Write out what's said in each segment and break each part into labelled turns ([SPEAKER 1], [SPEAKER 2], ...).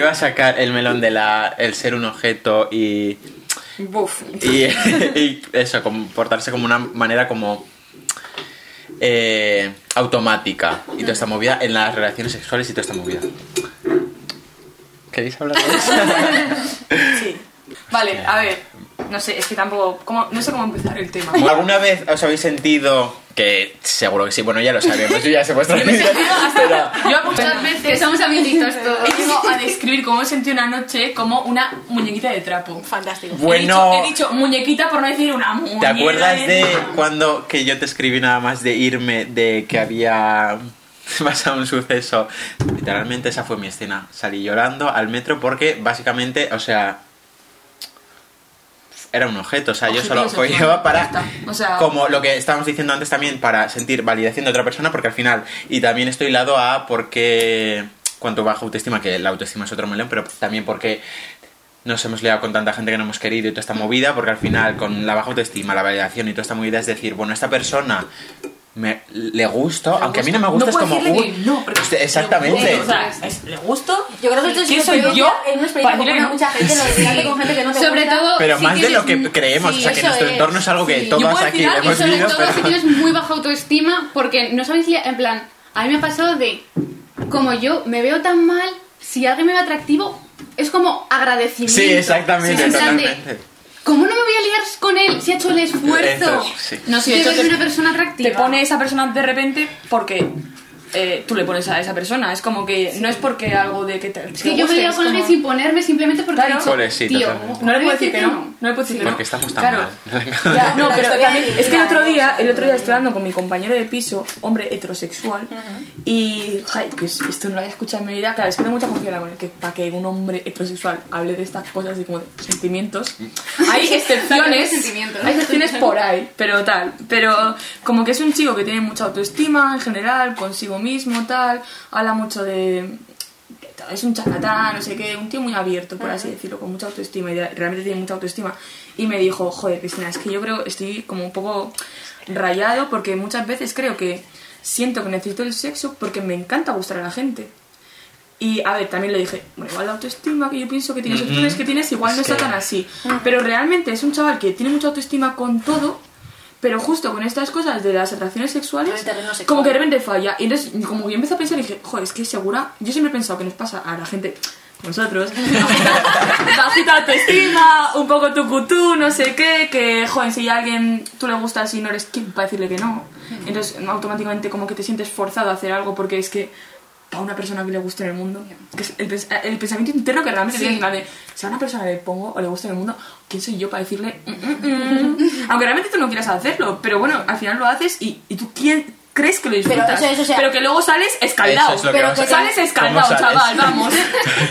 [SPEAKER 1] iba a sacar el melón de la el ser un objeto y
[SPEAKER 2] Buf.
[SPEAKER 1] y, y eso, comportarse como una manera como eh, automática y toda esta movida en las relaciones sexuales y toda esta movida. ¿Queréis hablar de eso?
[SPEAKER 2] Sí. Vale, a ver. No sé, es que tampoco. No sé cómo empezar el tema.
[SPEAKER 1] ¿Alguna vez os habéis sentido que seguro que sí, bueno, ya lo sabemos, yo ya sé vuestra vida,
[SPEAKER 2] Yo muchas veces
[SPEAKER 3] somos amiguitos todos.
[SPEAKER 2] he llegado a describir cómo sentí una noche como una muñequita de trapo.
[SPEAKER 4] Fantástico.
[SPEAKER 1] Bueno,
[SPEAKER 2] He dicho, he dicho muñequita por no decir una muñeca.
[SPEAKER 1] ¿te acuerdas de cuando que yo te escribí nada más de irme, de que había pasado un suceso? Literalmente esa fue mi escena. Salí llorando al metro porque básicamente, o sea, era un objeto, o sea, yo solo follaba para.
[SPEAKER 2] O sea-
[SPEAKER 1] como lo que estábamos diciendo antes también, para sentir validación de otra persona, porque al final, y también estoy lado a porque, cuanto baja autoestima, que la autoestima es otro melón, pero también porque nos hemos liado con tanta gente que no hemos querido y toda esta movida, porque al final, con la baja autoestima, la validación y toda esta movida, es decir, bueno, esta persona me, le gusto, aunque a mí no me gusta,
[SPEAKER 2] No
[SPEAKER 1] es como,
[SPEAKER 2] decirle
[SPEAKER 1] uy,
[SPEAKER 2] que no, porque
[SPEAKER 1] exactamente.
[SPEAKER 2] O sea, es- le gusto.
[SPEAKER 4] Yo creo que esto es
[SPEAKER 2] ¿Quién
[SPEAKER 4] una
[SPEAKER 2] soy yo?
[SPEAKER 4] Es una experiencia mucha gente, lo de con gente que no te
[SPEAKER 3] Sobre
[SPEAKER 4] gusta.
[SPEAKER 3] todo.
[SPEAKER 1] Pero
[SPEAKER 3] si
[SPEAKER 1] más de lo que creemos,
[SPEAKER 3] sí,
[SPEAKER 1] o sea, que nuestro
[SPEAKER 3] es,
[SPEAKER 1] entorno es algo que
[SPEAKER 3] sí.
[SPEAKER 1] todos
[SPEAKER 2] Yo puedo
[SPEAKER 1] aquí hemos
[SPEAKER 3] Y sobre
[SPEAKER 1] vivido,
[SPEAKER 3] todo
[SPEAKER 1] pero...
[SPEAKER 3] si tienes muy baja autoestima, porque no sabéis, en plan, a mí me ha pasado de, como yo me veo tan mal, si alguien me ve atractivo, es como agradecimiento.
[SPEAKER 1] Sí, exactamente,
[SPEAKER 3] ¿Cómo no me voy a liar con él si ha hecho el esfuerzo?
[SPEAKER 1] Eso, sí.
[SPEAKER 2] No, sí, de hecho te-
[SPEAKER 3] una persona atractiva?
[SPEAKER 2] Te pone esa persona de repente porque eh, tú le pones a esa persona. Es como que no es porque algo de que te.
[SPEAKER 3] Es que yo me he liado con alguien sin ponerme simplemente porque
[SPEAKER 2] Claro.
[SPEAKER 3] he dicho,
[SPEAKER 1] sí,
[SPEAKER 3] tío,
[SPEAKER 1] totalmente.
[SPEAKER 2] No le puedo decir
[SPEAKER 3] decir
[SPEAKER 2] que no. No le puedo decir que no.
[SPEAKER 1] Porque estamos tan
[SPEAKER 2] Claro.
[SPEAKER 1] mal.
[SPEAKER 2] Ya, no, pero también, es que el otro día, el otro día estoy hablando con mi compañero de piso, hombre heterosexual, y jay, que es- esto no lo había escuchado en mi vida, claro, es que tengo mucha confianza con él, que para que un hombre heterosexual hable de estas cosas así como de sentimientos, hay excepciones, hay excepciones por ahí, pero tal, pero como que es un chico que tiene mucha autoestima en general, consigo mismo, tal, habla mucho de es un chacatán, no sé qué, un tío muy abierto, por así decirlo, con mucha autoestima y realmente tiene mucha autoestima. Y me dijo, joder, Cristina, es que yo creo, estoy como un poco rayado porque muchas veces creo que siento que necesito el sexo porque me encanta gustar a la gente. Y a ver, también le dije, bueno, igual la autoestima que yo pienso que tienes, que tienes, igual no
[SPEAKER 1] Es
[SPEAKER 2] está tan así. Pero realmente es un chaval que tiene mucha autoestima con todo, pero justo con estas cosas de las atracciones sexuales,
[SPEAKER 4] sexual.
[SPEAKER 2] como que de repente falla. Y entonces, como que yo empecé a pensar y dije, joder, es que segura, yo siempre he pensado que nos pasa a la gente, nosotros, bajita, autoestima, un poco tucutú, no sé qué, que, joder, si a alguien tú le gustas y no eres quien para decirle que no, entonces automáticamente como que te sientes forzado a hacer algo porque es que para una persona que le guste en el mundo, que es el, pens- el pensamiento interno que realmente
[SPEAKER 3] Sí.
[SPEAKER 2] tienes, de, si a una persona le pongo o le gusta en el mundo, ¿quién soy yo para decirle? "Mm, mm, mm"? Aunque realmente tú no quieras hacerlo, pero bueno, al final lo haces y, y tú quién crees que lo disfrutas,
[SPEAKER 4] eso es, o sea-
[SPEAKER 2] pero que luego sales escaldado,
[SPEAKER 1] es que
[SPEAKER 2] pero que sales
[SPEAKER 1] ¿Cómo
[SPEAKER 2] escaldado,
[SPEAKER 1] sales?
[SPEAKER 2] chaval, vamos.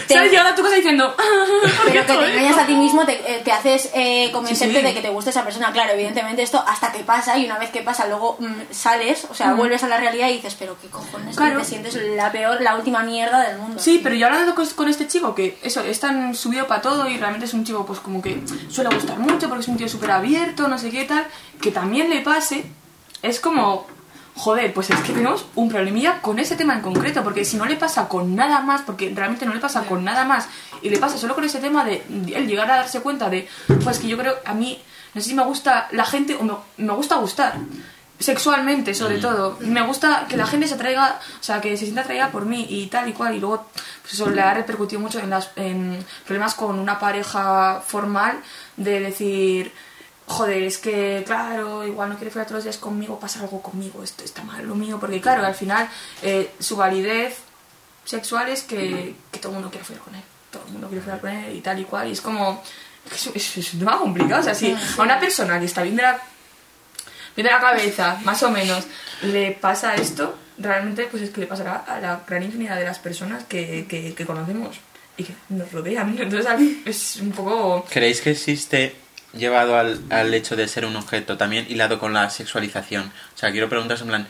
[SPEAKER 2] sales llegando a tu casa diciendo, "Ah, ¿por qué
[SPEAKER 4] Pero que te
[SPEAKER 2] estoy?".
[SPEAKER 4] engañas a ti mismo, te, eh, te haces eh, convencerte
[SPEAKER 2] Sí, sí.
[SPEAKER 4] de que te gusta esa persona. Claro, evidentemente esto hasta que pasa y una vez que pasa luego mm, sales, o sea, vuelves a la realidad y dices, pero qué cojones, que
[SPEAKER 2] Claro.
[SPEAKER 4] te sientes la peor, la última mierda del mundo.
[SPEAKER 2] Sí, pero yo hablando con, con este chico que eso, es tan subido para todo y realmente es un chico pues como que suele gustar mucho porque es un tío súper abierto, no sé qué tal, que también le pase, es como, joder, pues es que tenemos un problemilla con ese tema en concreto, porque si no le pasa con nada más, porque realmente no le pasa con nada más, y le pasa solo con ese tema de él llegar a darse cuenta de, pues que yo creo, a mí, no sé si me gusta la gente o me, me gusta gustar sexualmente sobre todo. Me gusta que la gente se atraiga o sea que se sienta atraída por mí y tal y cual y luego pues eso le ha repercutido mucho en las en problemas con una pareja formal de decir joder es que claro igual no quiere follar todos los días conmigo pasa algo conmigo esto está mal lo mío porque claro al final eh, su validez sexual es que, que todo el mundo quiere follar con él todo el mundo quiere follar con él y tal y cual y es como es, es, es un tema complicado o sea si a una persona que está bien de la bien de la cabeza, más o menos, le pasa esto, realmente pues es que le pasará a la gran infinidad de las personas que, que, que conocemos y que nos rodean. Entonces es un poco...
[SPEAKER 1] ¿Creéis que existe, llevado al, al hecho de ser un objeto, también hilado con la sexualización? O sea, quiero preguntaros en plan,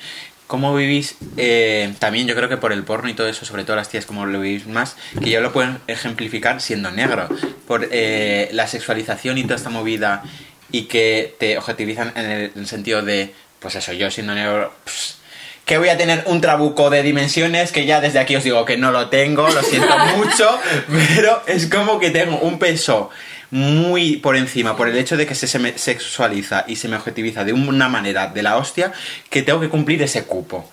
[SPEAKER 1] ¿cómo vivís, eh, también yo creo que por el porno y todo eso, sobre todo las tías, como lo vivís más, que yo lo puedo ejemplificar siendo negro, por eh, la sexualización y toda esta movida y que te objetivizan en el, en el sentido de, pues eso, yo siendo negro... pues, que voy a tener un trabuco de dimensiones que ya desde aquí os digo que no lo tengo, lo siento mucho, pero es como que tengo un peso muy por encima por el hecho de que se, sexualiza y se me objetiviza de una manera de la hostia que tengo que cumplir ese cupo.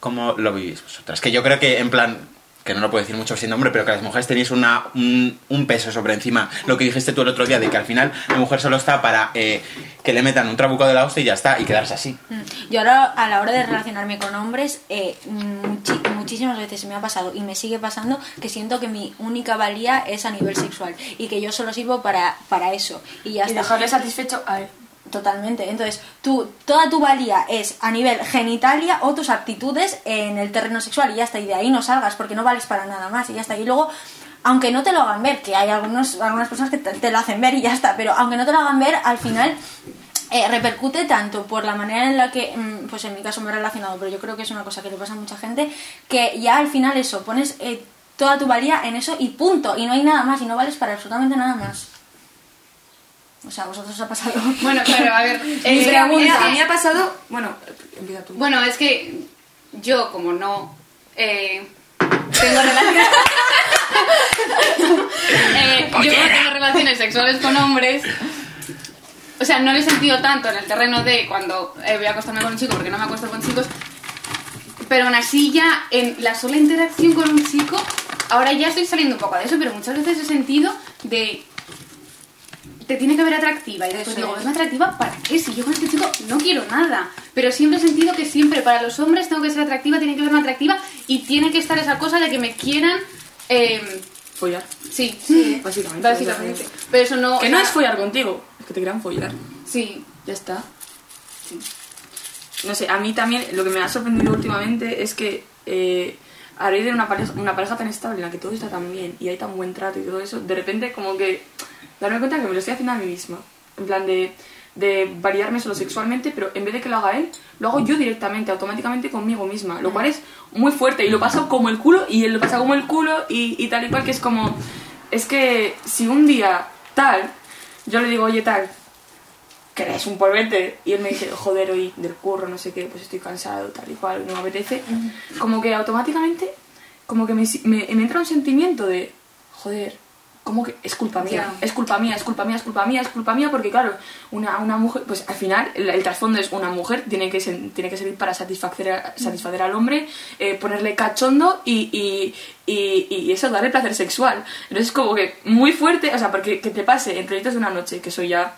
[SPEAKER 1] ¿Cómo lo vivís vosotras? Que yo creo que en plan que no lo puedo decir mucho sin nombre, pero que las mujeres tenéis una, un, un peso sobre encima. Lo que dijiste tú el otro día, de que al final la mujer solo está para eh, que le metan un trabuco de la hostia y ya está, y quedarse así.
[SPEAKER 4] Mm. Yo ahora, a la hora de relacionarme con hombres, eh, muchi- muchísimas veces me ha pasado y me sigue pasando que siento que mi única valía es a nivel sexual y que yo solo sirvo para, para eso. Y ya
[SPEAKER 2] Y
[SPEAKER 4] está.
[SPEAKER 2] dejarle satisfecho a él.
[SPEAKER 4] Totalmente. Entonces, tú, toda tu valía es a nivel genitalia o tus aptitudes en el terreno sexual y ya está. Y de ahí no salgas porque no vales para nada más y ya está. Y luego, aunque no te lo hagan ver, que hay algunos, algunas personas que te, te lo hacen ver y ya está, pero aunque no te lo hagan ver, al final eh, repercute tanto por la manera en la que, mm, pues en mi caso me he relacionado, pero yo creo que es una cosa que le pasa a mucha gente, que ya al final eso, pones eh, toda tu valía en eso y punto. Y no hay nada más y no vales para absolutamente nada más. O sea, a vosotros os ha pasado.
[SPEAKER 3] Bueno, claro, a ver.
[SPEAKER 2] Mi
[SPEAKER 3] eh,
[SPEAKER 2] pregunta,
[SPEAKER 3] es que-
[SPEAKER 2] a mí me ha pasado... Bueno, empieza tú.
[SPEAKER 3] Bueno, es que yo, como no eh, tengo relaciones. Eh, yo no tengo relaciones sexuales con hombres. O sea, no lo he sentido tanto en el terreno de cuando eh, voy a acostarme con un chico porque no me acuesto con chicos. Pero aún así, ya en la sola interacción con un chico, ahora ya estoy saliendo un poco de eso, pero muchas veces he sentido de. Te tiene que ver atractiva. Y después
[SPEAKER 4] Eso
[SPEAKER 3] digo,
[SPEAKER 4] es.
[SPEAKER 3] ¿es atractiva para qué? Si yo con este chico no quiero nada. Pero siempre he sentido que siempre para los hombres tengo que ser atractiva, tiene que verme atractiva y tiene que estar esa cosa de que me quieran. eh,
[SPEAKER 2] Follar.
[SPEAKER 3] sí,
[SPEAKER 2] Sí, básicamente,
[SPEAKER 3] Básicamente. Pero eso no.
[SPEAKER 2] Que no
[SPEAKER 3] sea,
[SPEAKER 2] es follar contigo, que te quieran follar.
[SPEAKER 3] Sí.
[SPEAKER 2] Ya está. No sé, a mí también lo que me ha sorprendido últimamente es que eh, a raíz de una pareja, una pareja tan estable en la que todo está tan bien y hay tan buen trato y todo eso, de repente como que darme cuenta que me lo estoy haciendo a mí misma. En plan de, de variarme solo sexualmente, pero en vez de que lo haga él, lo hago yo directamente, automáticamente conmigo misma. Lo cual es muy fuerte y lo paso como el culo y él lo pasa como el culo y, y tal y cual, que es como... Es que si un día tal, yo le digo, oye tal, ¿querés un polvete? Y él me dice, joder, hoy del curro, no sé qué, pues estoy cansado, tal y cual, no me apetece. Como que automáticamente, como que me, me- me entra un sentimiento de, joder, como que es culpa mía, es culpa mía, es culpa mía, es culpa mía, es culpa mía, porque claro, una, una mujer, pues al final el, el trasfondo es una mujer, tiene que, ser- tiene que servir para satisfacer, a- satisfacer al hombre, eh, ponerle cachondo y, y, y, y eso, darle placer sexual. Entonces es como que muy fuerte, o sea, porque que te pase en proyectos de una noche, que eso ya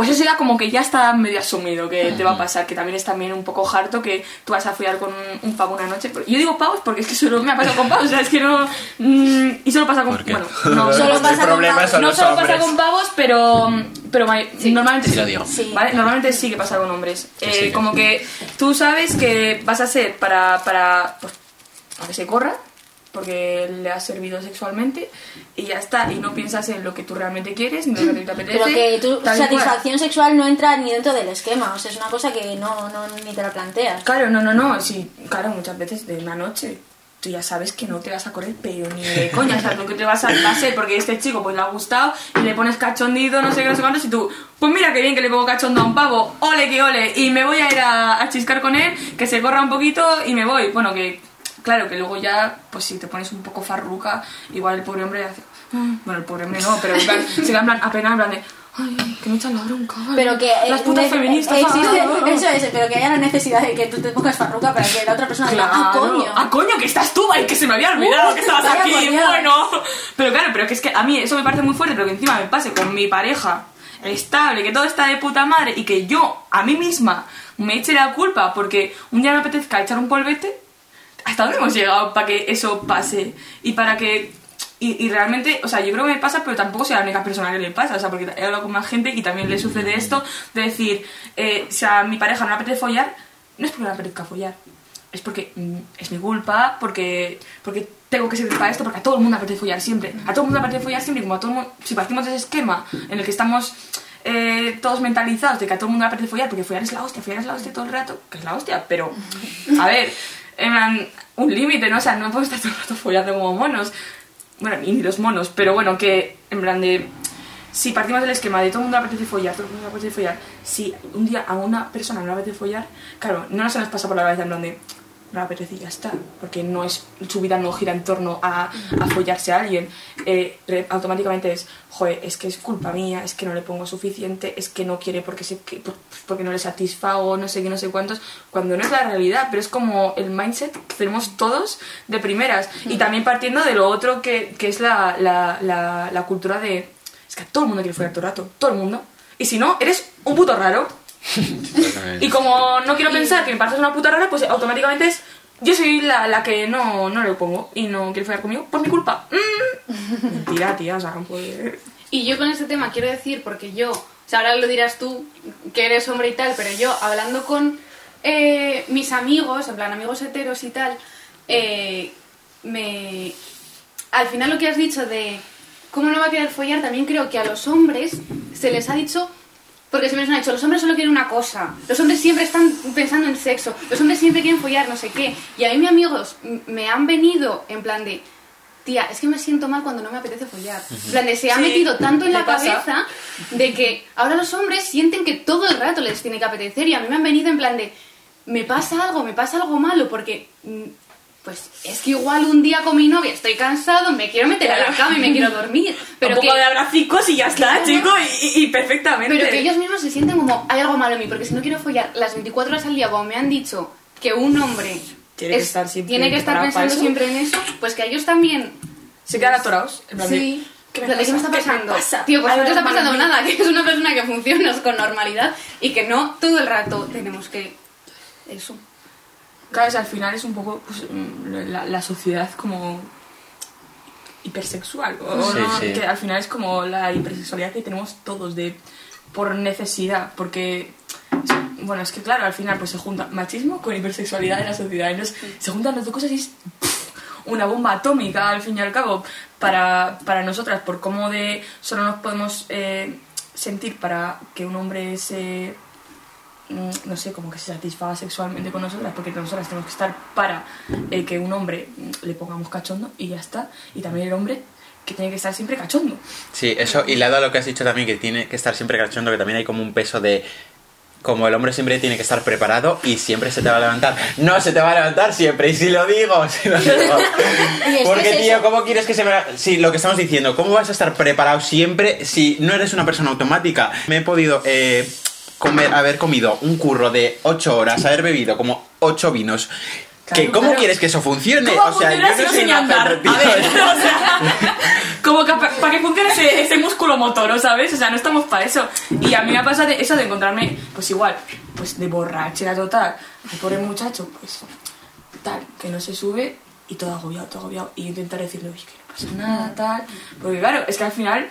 [SPEAKER 2] pues eso ya como que ya está medio asumido que te va a pasar, que también es también un poco harto que tú vas a follar con un, un pavo una noche. Yo digo pavos porque es que solo me ha pasado con pavos, o sea, es que no... mm, y solo pasa con... Bueno, no,
[SPEAKER 4] Solo pasa con pavos.
[SPEAKER 2] no solo pasa con pavos, pero, pero ma- normalmente
[SPEAKER 1] Sí lo digo.
[SPEAKER 4] Sí.
[SPEAKER 2] ¿vale? Normalmente sí que pasa con hombres. Eh,
[SPEAKER 1] sí.
[SPEAKER 2] Como que tú sabes que vas a ser para, para, pues, para que se corra, porque le has servido sexualmente, y ya está. Y no piensas en lo que tú realmente quieres, ni lo que te apetece.
[SPEAKER 4] Pero que tu satisfacción sexual no entra ni dentro del esquema, o sea, es una cosa que no, no ni te la planteas.
[SPEAKER 2] Claro, no, no, no. Sí, claro, muchas veces de una noche tú ya sabes que no te vas a correr, pero ni de coña. O sea, lo que te vas a, ser porque este chico pues le ha gustado y le pones cachondito, no sé qué, no sé cuántos, y tú, pues mira qué bien que le pongo cachondo a un pavo, ole que ole, y me voy a ir a, a chiscar con él, que se corra un poquito y me voy. Bueno, que claro, que luego ya, pues si te pones un poco farruca, igual el pobre hombre hace. "Ah". Bueno, el pobre hombre no, pero en plan, se queda en plan, apenas en plan de. Ay, que me echan la bronca.
[SPEAKER 4] Pero que eh,
[SPEAKER 2] las putas feministas.
[SPEAKER 4] existe,
[SPEAKER 2] ah, ah, ah".
[SPEAKER 4] eso es, pero que haya la necesidad de que tú te pongas farruca para que la otra persona diga, ah,
[SPEAKER 2] Claro.
[SPEAKER 4] coño.
[SPEAKER 2] Ah, coño, que estás tú, ay, que se me había olvidado
[SPEAKER 4] Uh,
[SPEAKER 2] que estabas aquí, bueno. Pero claro, pero que es que a mí eso me parece muy fuerte, pero que encima me pase con mi pareja estable, que todo está de puta madre y que yo, a mí misma, me eche la culpa porque un día me apetezca echar un polvete. ¿Hasta dónde hemos llegado para que eso pase? Y para que y, y realmente, o sea, yo creo que me pasa, pero tampoco soy la única persona que le pasa, o sea, porque he hablado con más gente y también le sucede esto de decir, eh, si a mi pareja no le apetece follar, no es porque no le apetezca follar, es porque mm, es mi culpa, porque, porque tengo que servir para esto, porque a todo el mundo le apetece follar siempre, a todo el mundo le apetece follar siempre, y como a todo el mundo, si partimos de ese esquema en el que estamos eh, todos mentalizados de que a todo el mundo le apetece follar, porque follar es la hostia, follar es la hostia todo el rato, que es la hostia, pero, a ver, en plan, un límite, ¿no? O sea, no podemos estar todo el rato follando como monos. Bueno, ni, los monos, pero bueno, que en plan de... si partimos del esquema de todo el mundo apetece follar, todo el mundo apetece follar, si un día a una persona no le apetece follar, claro, no se nos pasa por la cabeza en plan de no apetece y ya está, porque no es, su vida no gira en torno a, a follarse a alguien, eh, automáticamente es, joder, es que es culpa mía, es que no le pongo suficiente, es que no quiere porque, se, que- por- porque no le satisfago, no sé qué, no sé cuántos, cuando no es la realidad, pero es como el mindset que tenemos todos de primeras, y también partiendo de lo otro que, que es la, la, la, la cultura de, es que a todo el mundo quiere follar todo el rato, todo el mundo, y si no, eres un puto raro, y como no quiero pensar que me pasas una puta rara, pues automáticamente es. Yo soy la, la que no, no le pongo y no quiere follar conmigo por mi culpa. Mm. Mentira, tía, o sea, no puede.
[SPEAKER 3] Y yo con este tema quiero decir, porque yo, o sea, ahora lo dirás tú, que eres hombre y tal, pero yo hablando con eh, mis amigos, en plan amigos heteros y tal, eh, me... Al final lo que has dicho de cómo no va a querer follar, también creo que a los hombres se les ha dicho... Porque siempre nos han dicho, los hombres solo quieren una cosa, los hombres siempre están pensando en sexo, los hombres siempre quieren follar, no sé qué. Y a mí mis amigos me han venido en plan de, tía, es que me siento mal cuando no me apetece follar. En plan de, se ha
[SPEAKER 2] Sí,
[SPEAKER 3] metido tanto en
[SPEAKER 2] me
[SPEAKER 3] la
[SPEAKER 2] pasa.
[SPEAKER 3] cabeza de que ahora los hombres sienten que todo el rato les tiene que apetecer y a mí me han venido en plan de, me pasa algo, me pasa algo malo, porque... Pues es que igual un día con mi novia estoy cansado, me quiero meter a la cama y me quiero dormir. Pero
[SPEAKER 2] un
[SPEAKER 3] que,
[SPEAKER 2] poco de abracicos y ya está, chico, y, perfectamente.
[SPEAKER 3] pero que ellos mismos se sienten como, hay algo malo en mí, porque si no quiero follar las 24 horas al día, como me han dicho que un hombre
[SPEAKER 2] Tiene que estar siempre
[SPEAKER 3] tiene que estar pensando siempre en eso, pues que a ellos también
[SPEAKER 2] Se quedan atorados. En plan de,
[SPEAKER 3] Sí.
[SPEAKER 2] ¿qué me
[SPEAKER 3] ¿Qué, me está
[SPEAKER 2] ¿Qué me
[SPEAKER 3] pasando?
[SPEAKER 2] pasa?
[SPEAKER 3] Tío, pues no te está pasando nada, que es una persona que funciona con normalidad y que no todo el rato tenemos que... Eso.
[SPEAKER 2] Claro, al final es un poco pues, mm, la, la sociedad como hipersexual. o
[SPEAKER 1] Sí,
[SPEAKER 2] no,
[SPEAKER 1] sí.
[SPEAKER 2] Que al final es como la hipersexualidad que tenemos todos de por necesidad, porque bueno, es que claro, al final pues se junta machismo con hipersexualidad en la sociedad. Entonces se juntan las dos cosas y es pff, una bomba atómica al fin y al cabo para, para nosotras, por cómo de solo nos podemos eh, sentir para que un hombre se no sé, como que se satisfaga sexualmente con nosotras, porque nosotras tenemos que estar para eh, que un hombre mm, le pongamos cachondo y ya está. Y también el hombre que tiene que estar siempre cachondo.
[SPEAKER 1] Sí, eso, y lado a lo que has dicho también, que tiene que estar siempre cachondo, que también hay como un peso de. Como el hombre siempre tiene que estar preparado y siempre se te va a levantar. No se te va a levantar siempre, y si lo digo, si lo digo. Porque, tío. ¿cómo quieres que se me.? Sí, lo que estamos diciendo, ¿cómo vas a estar preparado siempre si no eres una persona automática? Me he podido. eh, comer, haber comido un curro de 8 horas, haber bebido como 8 vinos.
[SPEAKER 2] Claro,
[SPEAKER 1] que, ¿Cómo quieres que eso funcione?
[SPEAKER 2] ¿Cómo
[SPEAKER 1] o sea, yo no perra, tío.
[SPEAKER 2] A ver, o sea, como que pa- para que funcione ese, ese músculo motor, ¿sabes? O sea, no estamos para eso. Y a mí me ha pasado eso de encontrarme, pues igual, pues de borrachera total. El pobre muchacho, pues tal, que no se sube y todo agobiado, todo agobiado. Y intentar decirle, oye, que no pasa nada, tal. Porque claro, es que al final,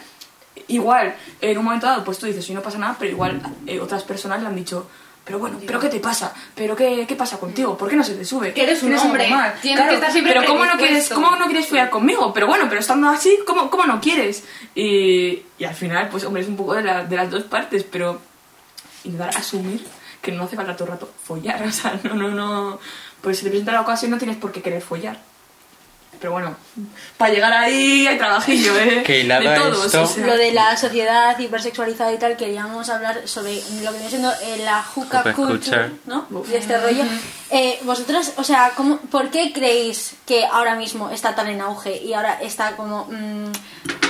[SPEAKER 2] igual, en un momento dado, pues tú dices, sí, no pasa nada, pero igual eh, otras personas le han dicho, pero bueno, ¿pero qué te pasa? ¿Pero qué, qué pasa contigo? ¿Por qué no se te sube?
[SPEAKER 3] Que eres un
[SPEAKER 2] ¿Tienes algo
[SPEAKER 3] hombre, tienes que estar siempre
[SPEAKER 2] Pero ¿cómo no, quieres. ¿cómo no quieres follar conmigo? Pero bueno, pero estando así, ¿cómo, cómo no quieres? Y, y al final, pues hombre, es un poco de, la- de las dos partes, pero intentar asumir que no hace falta todo el rato follar, o sea, no, no, no... Pues si te presenta la ocasión no tienes por qué querer follar. Pero bueno, para llegar ahí hay trabajillo, ¿eh?
[SPEAKER 1] Que hilado
[SPEAKER 2] de todos,
[SPEAKER 1] esto-
[SPEAKER 2] o sea.
[SPEAKER 4] Lo de la sociedad hipersexualizada y tal, queríamos hablar sobre lo que viene siendo eh, la hookah culture,
[SPEAKER 1] culture.
[SPEAKER 4] ¿no? Y este rollo. Eh, vosotros, o sea, ¿cómo, ¿por qué creéis que ahora mismo está tan en auge y ahora está como mm,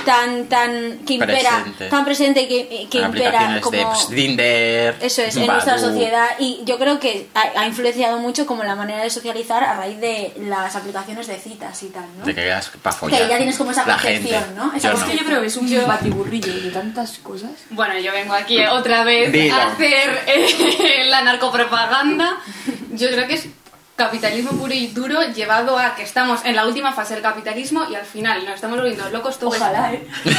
[SPEAKER 4] tan, tan, que impera,
[SPEAKER 1] Presente.
[SPEAKER 4] tan presente que, que impera como...
[SPEAKER 1] de Tinder,
[SPEAKER 4] Eso es, en nuestra sociedad y yo creo que ha, ha influenciado mucho como la manera de socializar a raíz de las aplicaciones de citas y tal, ¿no?
[SPEAKER 1] De que quedas para follar.
[SPEAKER 4] Que ya tienes como esa
[SPEAKER 1] gente.
[SPEAKER 4] ¿no? Esa
[SPEAKER 1] Yo
[SPEAKER 2] Es que yo creo que es un batiburrillo de tantas cosas.
[SPEAKER 3] Bueno, yo vengo aquí otra vez
[SPEAKER 1] Dilo.
[SPEAKER 3] a hacer eh, la narcopropaganda. Yo creo que es capitalismo puro y duro llevado a que estamos en la última fase del capitalismo y al final nos estamos volviendo locos todos.
[SPEAKER 2] Ojalá, ¿eh?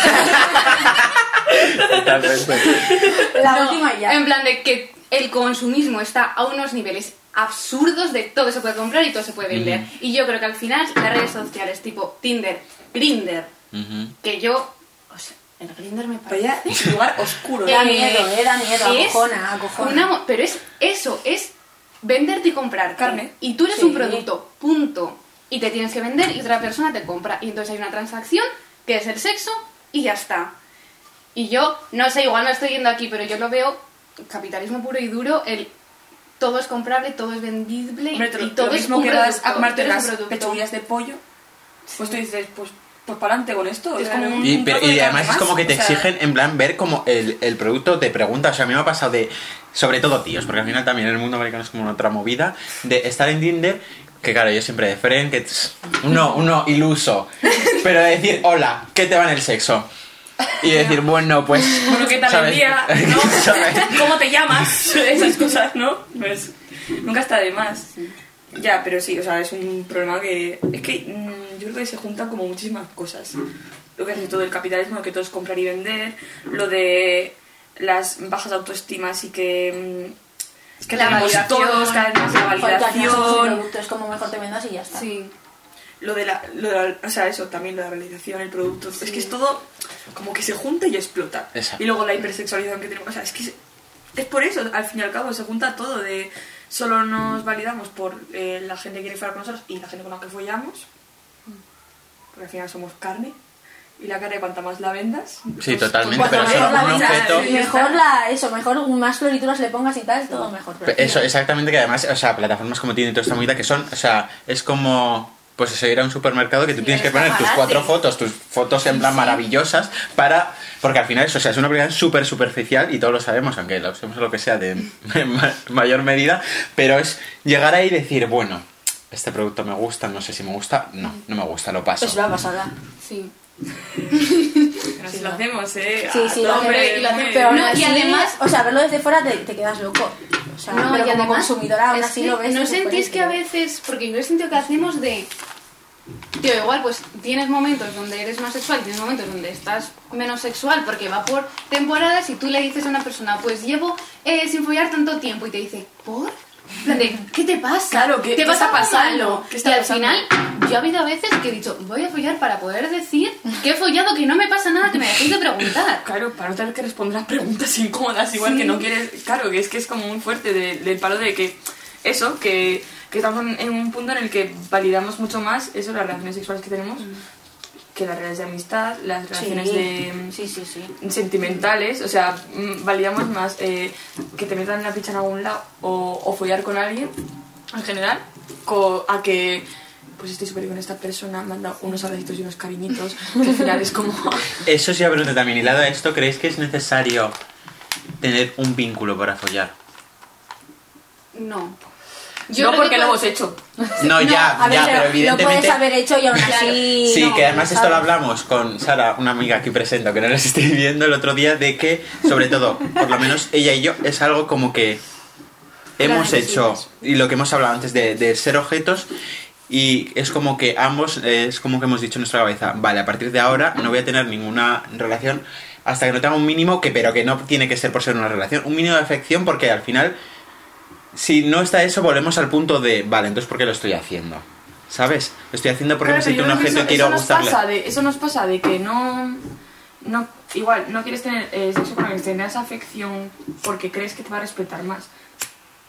[SPEAKER 4] La
[SPEAKER 3] No,
[SPEAKER 4] última ya.
[SPEAKER 3] En plan de que el consumismo está a unos niveles absurdos de todo se puede comprar y todo se puede vender. Y yo creo que al final las redes sociales tipo Tinder, Grinder, que yo... O sea, el Grinder me
[SPEAKER 2] Pero
[SPEAKER 3] parece...
[SPEAKER 2] ya es un lugar oscuro.
[SPEAKER 4] Da
[SPEAKER 2] ¿eh?
[SPEAKER 4] miedo, eh, da miedo, acojona, acojona.
[SPEAKER 3] una pero es eso, es venderte y comprar
[SPEAKER 2] Carne.
[SPEAKER 3] Y tú eres
[SPEAKER 4] Sí.
[SPEAKER 3] un producto, punto. Y te tienes que vender y otra persona te compra. Y entonces hay una transacción que es el sexo y ya está. Y yo, no sé, igual me estoy yendo aquí, pero yo lo veo capitalismo puro y duro, el todo es comprable, todo es vendible
[SPEAKER 2] Hombre,
[SPEAKER 3] y todo
[SPEAKER 2] lo
[SPEAKER 3] es
[SPEAKER 2] mismo
[SPEAKER 3] un
[SPEAKER 2] que vas
[SPEAKER 3] producto,
[SPEAKER 2] a comerte las pechuguillas de pollo, pues tú dices, pues, pues para adelante con esto.
[SPEAKER 3] Es como un-
[SPEAKER 1] Y, pero- y
[SPEAKER 2] de
[SPEAKER 1] además es como que te
[SPEAKER 2] o sea,
[SPEAKER 1] exigen en plan ver como el, el producto te pregunta, o sea, a mí me ha pasado de, sobre todo tíos, porque al final también en el mundo americano es como una otra movida, de estar en Tinder, que claro, yo siempre de Fren, que tss, uno, uno iluso, pero de decir, hola, ¿qué te va en el sexo? Y decir, bueno, pues...
[SPEAKER 2] Bueno, ¿qué tal
[SPEAKER 1] ¿sabes?
[SPEAKER 2] el día? ¿no? ¿Cómo te llamas? Esas cosas, ¿no? Pues nunca está de más. Ya, pero sí, o sea, es un problema que... Es que mm, yo creo que se juntan como muchísimas cosas. Lo que hace todo el capitalismo, lo que todo es comprar y vender, lo de las bajas autoestimas y que... mm,
[SPEAKER 3] Es que
[SPEAKER 2] la tenemos
[SPEAKER 3] validación,
[SPEAKER 2] todos, cada vez más la validación,
[SPEAKER 4] es como mejor te vendas y ya está.
[SPEAKER 3] Sí.
[SPEAKER 2] lo de la, lo de la- o sea, eso también, lo de la realización, el producto, es que es todo como que se junta y explota.
[SPEAKER 1] Exacto.
[SPEAKER 2] Y luego la hipersexualización que tenemos, o sea, es que es, es por eso, al fin y al cabo, se junta todo de solo nos validamos por eh, la gente que quiere fuera con nosotros y la gente con la que follamos, porque al final somos carne. Y la carne, cuanta más la vendas,
[SPEAKER 1] Sí,
[SPEAKER 2] pues-
[SPEAKER 1] totalmente,
[SPEAKER 2] pues
[SPEAKER 1] pero
[SPEAKER 2] más
[SPEAKER 1] un
[SPEAKER 2] la vendas,
[SPEAKER 1] objeto-
[SPEAKER 4] Mejor la, eso, mejor más florituras le pongas y tal, todo mejor.
[SPEAKER 1] Eso,
[SPEAKER 4] final-
[SPEAKER 1] exactamente, que además, o sea, plataformas como tiene toda esta movida que son, o sea, es como, pues eso, ir a un supermercado que tú
[SPEAKER 4] Sí,
[SPEAKER 1] tienes que poner tus cuatro fotos, tus fotos en plan maravillosas, para, porque al final eso, o sea, es una aplicación súper superficial y todos lo sabemos, aunque lo usemos lo que sea de ma- mayor medida, pero es llegar ahí y decir, bueno, este producto me gusta, no sé si me gusta, no, no me gusta, lo paso.
[SPEAKER 4] Es la pasada.
[SPEAKER 3] Sí.
[SPEAKER 2] Pero si lo hacemos, ¿eh?
[SPEAKER 4] Sí, sí, lo
[SPEAKER 2] Hombre,
[SPEAKER 4] hacemos,
[SPEAKER 3] y lo hacemos.
[SPEAKER 2] muy-
[SPEAKER 4] Pero
[SPEAKER 3] No, y además-
[SPEAKER 4] o sea, verlo desde fuera te, te quedas loco. O sea,
[SPEAKER 3] No,
[SPEAKER 4] pero
[SPEAKER 3] y
[SPEAKER 4] como
[SPEAKER 3] además,
[SPEAKER 4] consumidora aún así lo ves.
[SPEAKER 3] ¿No sentís que a veces, porque yo he sentido que hacemos de... Tío, igual pues tienes momentos donde eres más sexual, tienes momentos donde estás menos sexual porque va por temporadas y tú le dices a una persona, pues llevo eh, sin follar tanto tiempo y te dice, ¿por? De, ¿Qué te pasa?
[SPEAKER 2] Claro, ¿qué-
[SPEAKER 3] ¿Te pasa
[SPEAKER 2] está
[SPEAKER 3] algo
[SPEAKER 2] pasando?
[SPEAKER 3] malo?".
[SPEAKER 2] ¿Qué está
[SPEAKER 3] y al
[SPEAKER 2] pasando?
[SPEAKER 3] final, yo ha habido veces que he dicho, voy a follar para poder decir que he follado, que no me pasa nada, que me dejéis de preguntar.
[SPEAKER 2] Claro, para no tener que responder a preguntas incómodas, igual
[SPEAKER 3] Sí.
[SPEAKER 2] que no quieres. Claro, que es que es como muy fuerte de- del palo de que. Eso, que, que estamos en, un punto en el que validamos mucho más eso, las relaciones sexuales que tenemos, que las relaciones de amistad, las relaciones
[SPEAKER 4] Sí,
[SPEAKER 2] de.
[SPEAKER 4] sí, sí, sí.
[SPEAKER 2] sentimentales, o sea, mm, validamos más eh, que te metan la picha en algún lado o, o follar con alguien, en general, co- a que pues estoy súper bien con esta persona, manda unos abracitos y unos cariñitos, que al final es como...
[SPEAKER 1] Eso sí, pregunta también, y lado a esto, ¿creéis que es necesario tener un vínculo para follar?
[SPEAKER 3] No.
[SPEAKER 2] No
[SPEAKER 3] creo
[SPEAKER 2] porque
[SPEAKER 3] que
[SPEAKER 2] lo hemos hecho.
[SPEAKER 1] No, ya,
[SPEAKER 4] ver,
[SPEAKER 1] ya, pero
[SPEAKER 4] pero lo
[SPEAKER 1] evidentemente...
[SPEAKER 4] puedes haber hecho y aún así.
[SPEAKER 1] Sí,
[SPEAKER 4] no,
[SPEAKER 1] que además esto lo hablamos con Sara, una amiga aquí presente, que no les estoy viendo el otro día, de que, sobre todo, por lo menos ella y yo, es algo como que hemos hecho, y lo que hemos hablado antes de, de ser objetos, y es como que ambos, eh, es como que hemos dicho en nuestra cabeza, vale, a partir de ahora no voy a tener ninguna relación hasta que no tenga un mínimo, que pero que no tiene que ser por ser una relación, un mínimo de afección, porque al final, si no está eso, volvemos al punto de, vale, entonces ¿por qué lo estoy haciendo? ¿Sabes? Lo estoy haciendo porque
[SPEAKER 2] Claro,
[SPEAKER 1] me siento un objeto y
[SPEAKER 2] que
[SPEAKER 1] quiero
[SPEAKER 2] eso, eso nos
[SPEAKER 1] gustarle.
[SPEAKER 2] pasa de, eso nos pasa de que no, no igual no quieres tener eh, sexo con alguien, tener esa afección porque crees que te va a respetar más.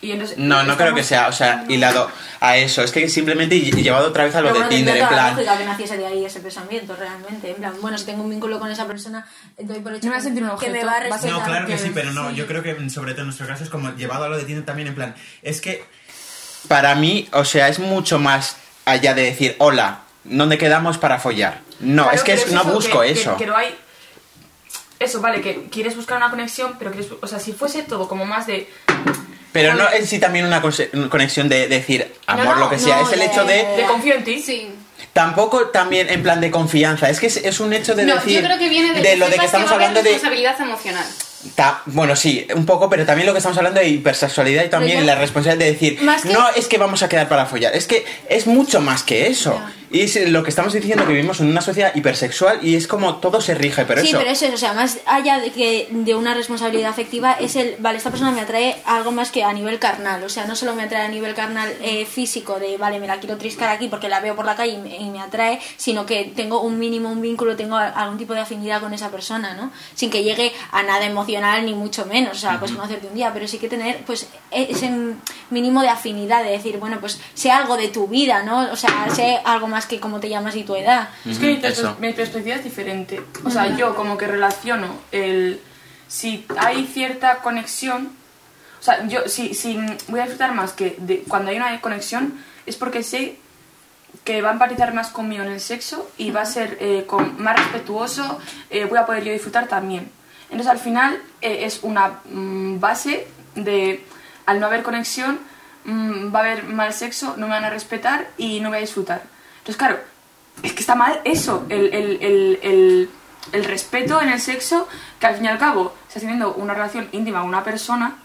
[SPEAKER 2] Y entonces,
[SPEAKER 1] No, no creo que sea, o sea, hilado a eso. Es que simplemente lle- llevado otra vez a lo
[SPEAKER 4] Pero
[SPEAKER 1] de
[SPEAKER 4] bueno,
[SPEAKER 1] Tinder, en plan.
[SPEAKER 4] lógica que naciese de ahí ese pensamiento, realmente. En plan, bueno, si tengo un vínculo con esa persona, doy por hecho
[SPEAKER 2] No me voy a sentir un
[SPEAKER 4] que me
[SPEAKER 2] objeto,
[SPEAKER 4] va a respetar.
[SPEAKER 1] No, claro que sí,
[SPEAKER 2] que-
[SPEAKER 1] pero no,
[SPEAKER 2] sí.
[SPEAKER 1] yo creo que sobre todo en nuestro caso es como llevado a lo de Tinder también en plan, es que para mí, o sea, es mucho más allá de decir, hola, ¿dónde quedamos para follar? No,
[SPEAKER 2] Claro,
[SPEAKER 1] es que es- no busco
[SPEAKER 2] que-
[SPEAKER 1] eso.
[SPEAKER 2] Que, que no hay. Eso, vale, que quieres buscar una conexión, pero quieres. O sea, si fuese todo como más de.
[SPEAKER 1] Pero no en sí también una conexión de decir amor,
[SPEAKER 2] No, no,
[SPEAKER 1] lo que sea,
[SPEAKER 4] no,
[SPEAKER 1] es el
[SPEAKER 4] de-
[SPEAKER 1] hecho de...
[SPEAKER 2] de confío en ti.
[SPEAKER 3] Sí.
[SPEAKER 1] Tampoco también en plan de confianza, es que es, es un hecho de
[SPEAKER 3] No,
[SPEAKER 1] decir...
[SPEAKER 3] yo creo que viene de,
[SPEAKER 1] de lo de que estamos hablando de...
[SPEAKER 3] responsabilidad emocional.
[SPEAKER 1] Ta- bueno, sí, un poco, pero también lo que estamos hablando de hipersexualidad y también la responsabilidad de decir,
[SPEAKER 4] Más que-
[SPEAKER 1] no es que vamos a quedar para follar, es que es mucho más que eso.
[SPEAKER 3] Ya.
[SPEAKER 1] Y es lo que estamos diciendo, que vivimos en una sociedad hipersexual y es como todo se rige, pero
[SPEAKER 4] sí,
[SPEAKER 1] eso...
[SPEAKER 4] pero eso es, o sea, más allá de que de una responsabilidad afectiva, es el, vale, esta persona me atrae algo más que a nivel carnal, o sea, no solo me atrae a nivel carnal eh, físico, de, vale, me la quiero triscar aquí porque la veo por la calle y me, y me atrae, sino que tengo un mínimo, un vínculo, tengo algún tipo de afinidad con esa persona, ¿no? Sin que llegue a nada emocional ni mucho menos, o sea, pues conocerte un día, pero sí que tener, pues, ese mínimo de afinidad, de decir, bueno, pues sé algo de tu vida, ¿no? O sea, sé algo más que cómo te llamas y tu edad.
[SPEAKER 2] Es que mi, perspectiva es diferente. O sea, yo como que relaciono el... Si hay cierta conexión... O sea, yo si, si voy a disfrutar más que de, cuando hay una conexión es porque sé que va a empatizar más conmigo en el sexo y va a ser eh, con- más respetuoso, eh, voy a poder yo disfrutar también. Entonces al final eh, es una mm, base de al no haber conexión mm, va a haber mal sexo, no me van a respetar y no voy a disfrutar. Entonces claro, es que está mal eso, el, el, el, el, respeto en el sexo, que al fin y al cabo estás teniendo una relación íntima con una persona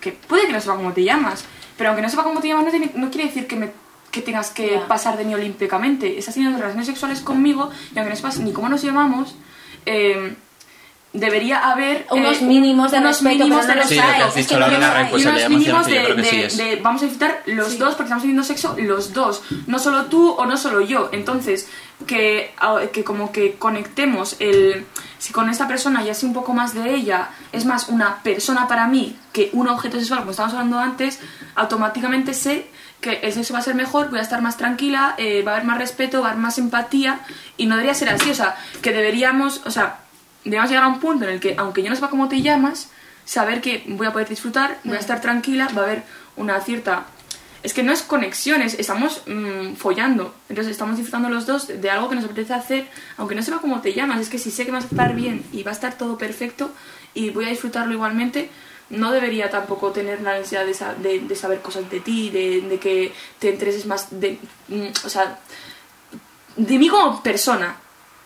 [SPEAKER 2] que puede que no sepa cómo te llamas, pero aunque no sepa cómo te llamas no, tiene- no quiere decir que, me, que tengas que
[SPEAKER 4] Ya.
[SPEAKER 2] pasar de mí olímpicamente. Estás teniendo relaciones sexuales conmigo y aunque no sepas ni cómo nos llamamos, eh, debería haber
[SPEAKER 4] Unos
[SPEAKER 2] eh,
[SPEAKER 4] mínimos de
[SPEAKER 2] unos
[SPEAKER 4] respeto,
[SPEAKER 2] mínimos de
[SPEAKER 4] no
[SPEAKER 1] Sí,
[SPEAKER 4] los
[SPEAKER 1] lo
[SPEAKER 4] Es que no
[SPEAKER 1] pues
[SPEAKER 2] unos mínimos de,
[SPEAKER 1] sí
[SPEAKER 2] de-
[SPEAKER 1] es.
[SPEAKER 2] de vamos a disfrutar los dos porque estamos teniendo sexo los dos, no solo tú o no solo yo. Entonces, que, a- que como que conectemos el si con esta persona ya sé un poco más de ella, es más una persona para mí que un objeto sexual, como estábamos hablando antes, automáticamente sé que el sexo va a ser mejor, voy a estar más tranquila, eh, va a haber más respeto, va a haber más empatía y no debería ser así, o sea, que deberíamos, o sea, deberíamos llegar a un punto en el que, aunque yo no sepa cómo te llamas, saber que voy a poder disfrutar, voy a estar tranquila, va a haber una cierta... Es que no es conexiones, estamos mm, follando. Entonces estamos disfrutando los dos de algo que nos apetece hacer, aunque no sepa cómo te llamas. Es que si sé que vas a estar bien y va a estar todo perfecto y voy a disfrutarlo igualmente, no debería tampoco tener la necesidad de, sa- de- de saber cosas de ti, de, de que te intereses más de... mm, o sea, de mí como persona,